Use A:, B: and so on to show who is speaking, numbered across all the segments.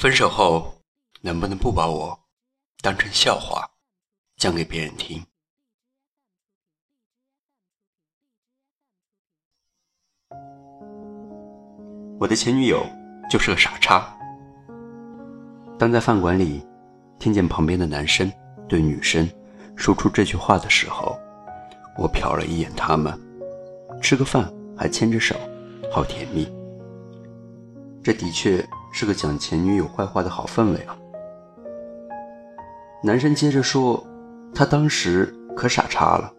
A: 分手后能不能不把我当成笑话讲给别人听？我的前女友就是个傻叉。当在饭馆里听见旁边的男生对女生说出这句话的时候，我瞟了一眼他们，吃个饭还牵着手，好甜蜜。这的确是个讲前女友坏话的好氛围啊。男生接着说，他当时可傻叉了，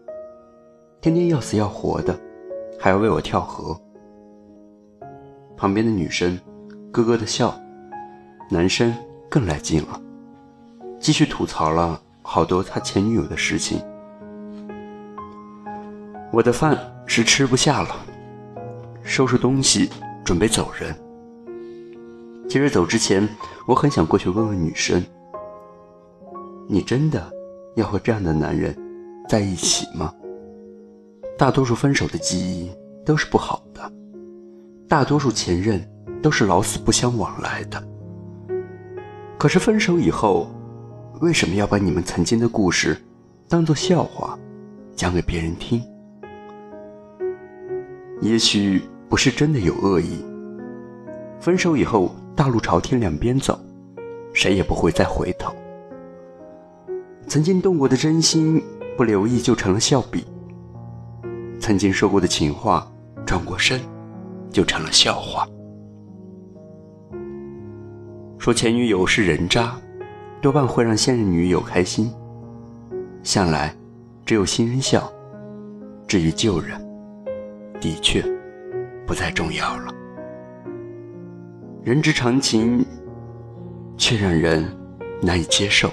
A: 天天要死要活的，还要为我跳河。旁边的女生咯咯的笑，男生更来劲了，继续吐槽了好多他前女友的事情。我的饭是吃不下了，收拾东西准备走人。其实走之前，我很想过去问问女生：“你真的要和这样的男人在一起吗？”大多数分手的记忆都是不好的。大多数前任都是老死不相往来的。可是分手以后，为什么要把你们曾经的故事当做笑话讲给别人听？也许不是真的有恶意。分手以后，大路朝天两边走，谁也不会再回头。曾经动过的真心，不留意就成了笑柄；曾经说过的情话，转过身。就成了笑话。说前女友是人渣，多半会让现任女友开心。向来只有新人笑，至于旧人，的确不再重要了。人之常情，却让人难以接受。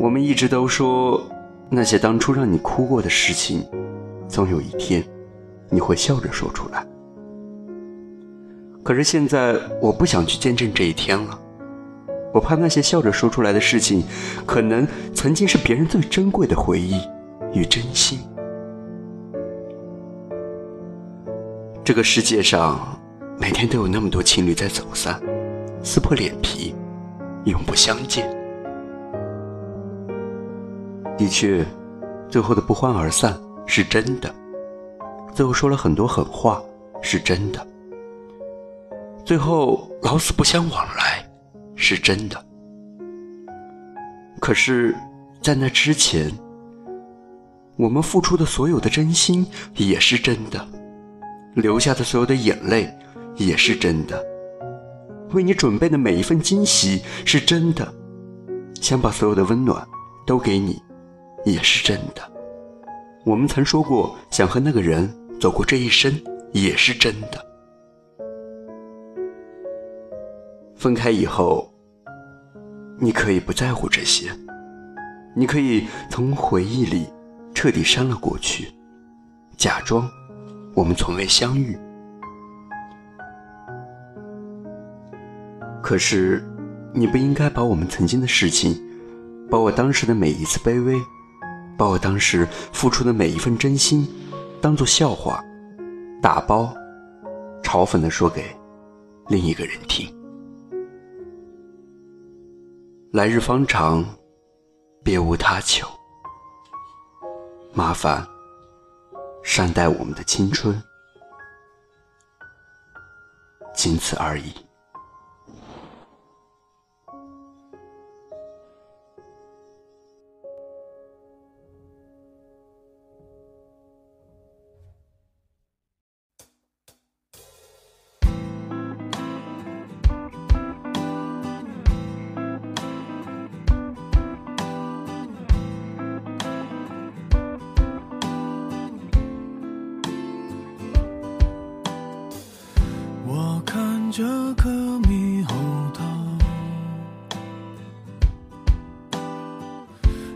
A: 我们一直都说，那些当初让你哭过的事情，总有一天。你会笑着说出来，可是现在我不想去见证这一天了。我怕那些笑着说出来的事情，可能曾经是别人最珍贵的回忆与真心。这个世界上，每天都有那么多情侣在走散，撕破脸皮，永不相见。的确，最后的不欢而散是真的。最后说了很多狠话，是真的。最后老死不相往来，是真的。可是，在那之前，我们付出的所有的真心也是真的，流下的所有的眼泪也是真的，为你准备的每一份惊喜是真的，想把所有的温暖都给你，也是真的。我们曾说过想和那个人。走过这一生也是真的。分开以后，你可以不在乎这些，你可以从回忆里彻底删了过去，假装我们从未相遇。可是，你不应该把我们曾经的事情，把我当时的每一次卑微，把我当时付出的每一份真心。当做笑话，打包，嘲讽的说给另一个人听。来日方长，别无他求。麻烦善待我们的青春，仅此而已。
B: 这颗猕猴桃，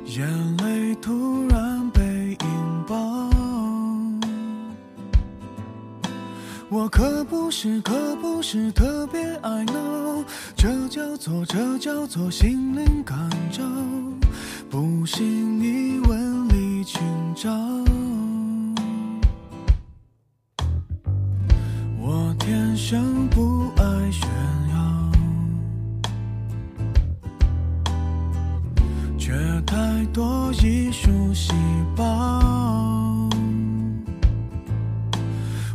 B: 眼泪突然被引爆。我可不是，可不是特别爱闹，这叫做，这叫做心灵感召。不信你问李清照。太多艺术细胞。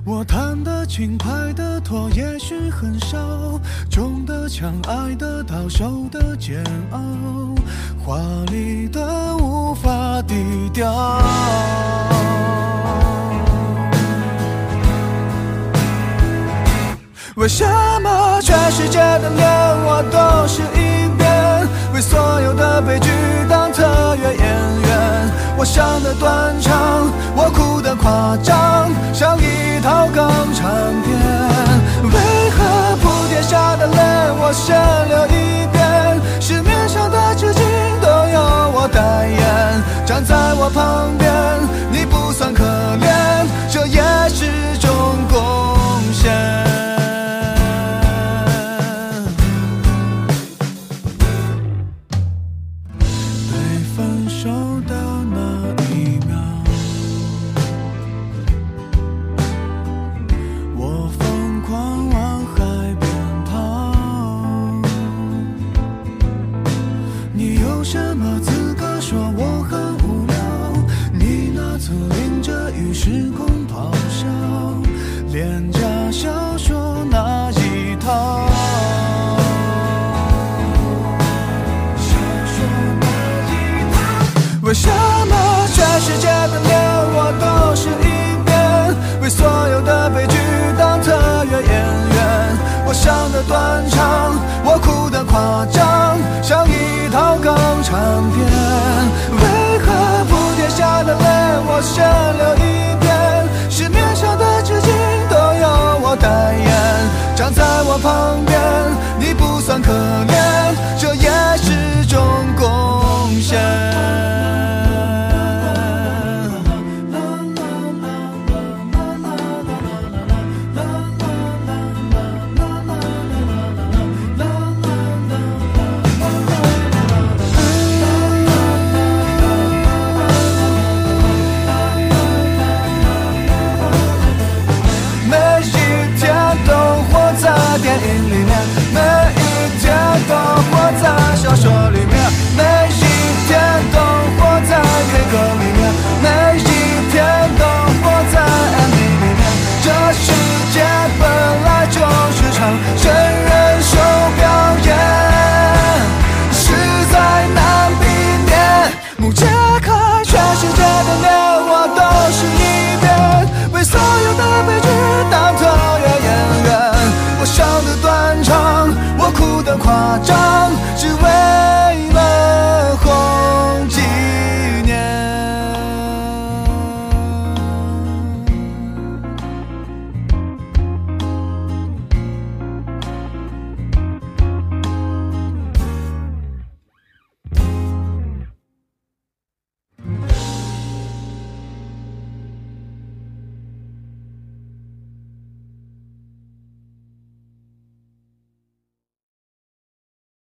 B: 我弹得轻，快的拖，也许很少，中的强，爱得到，受的煎熬，华丽的无法低调。为什么全世界的脸我都是一遍？为所有的悲剧想的断肠，我哭的夸张，像一套港产片。为何铺天下的泪我先流一遍？市面上的纸巾都由我代言，站在我旁边，与时空咆哮，廉价小说那一套。为什么全世界的脸我都是一遍？为所有的悲剧当特约演员？我想的断肠，我哭的夸张，像一套港产片。为何铺天下的泪我先流站在我旁边，夸张，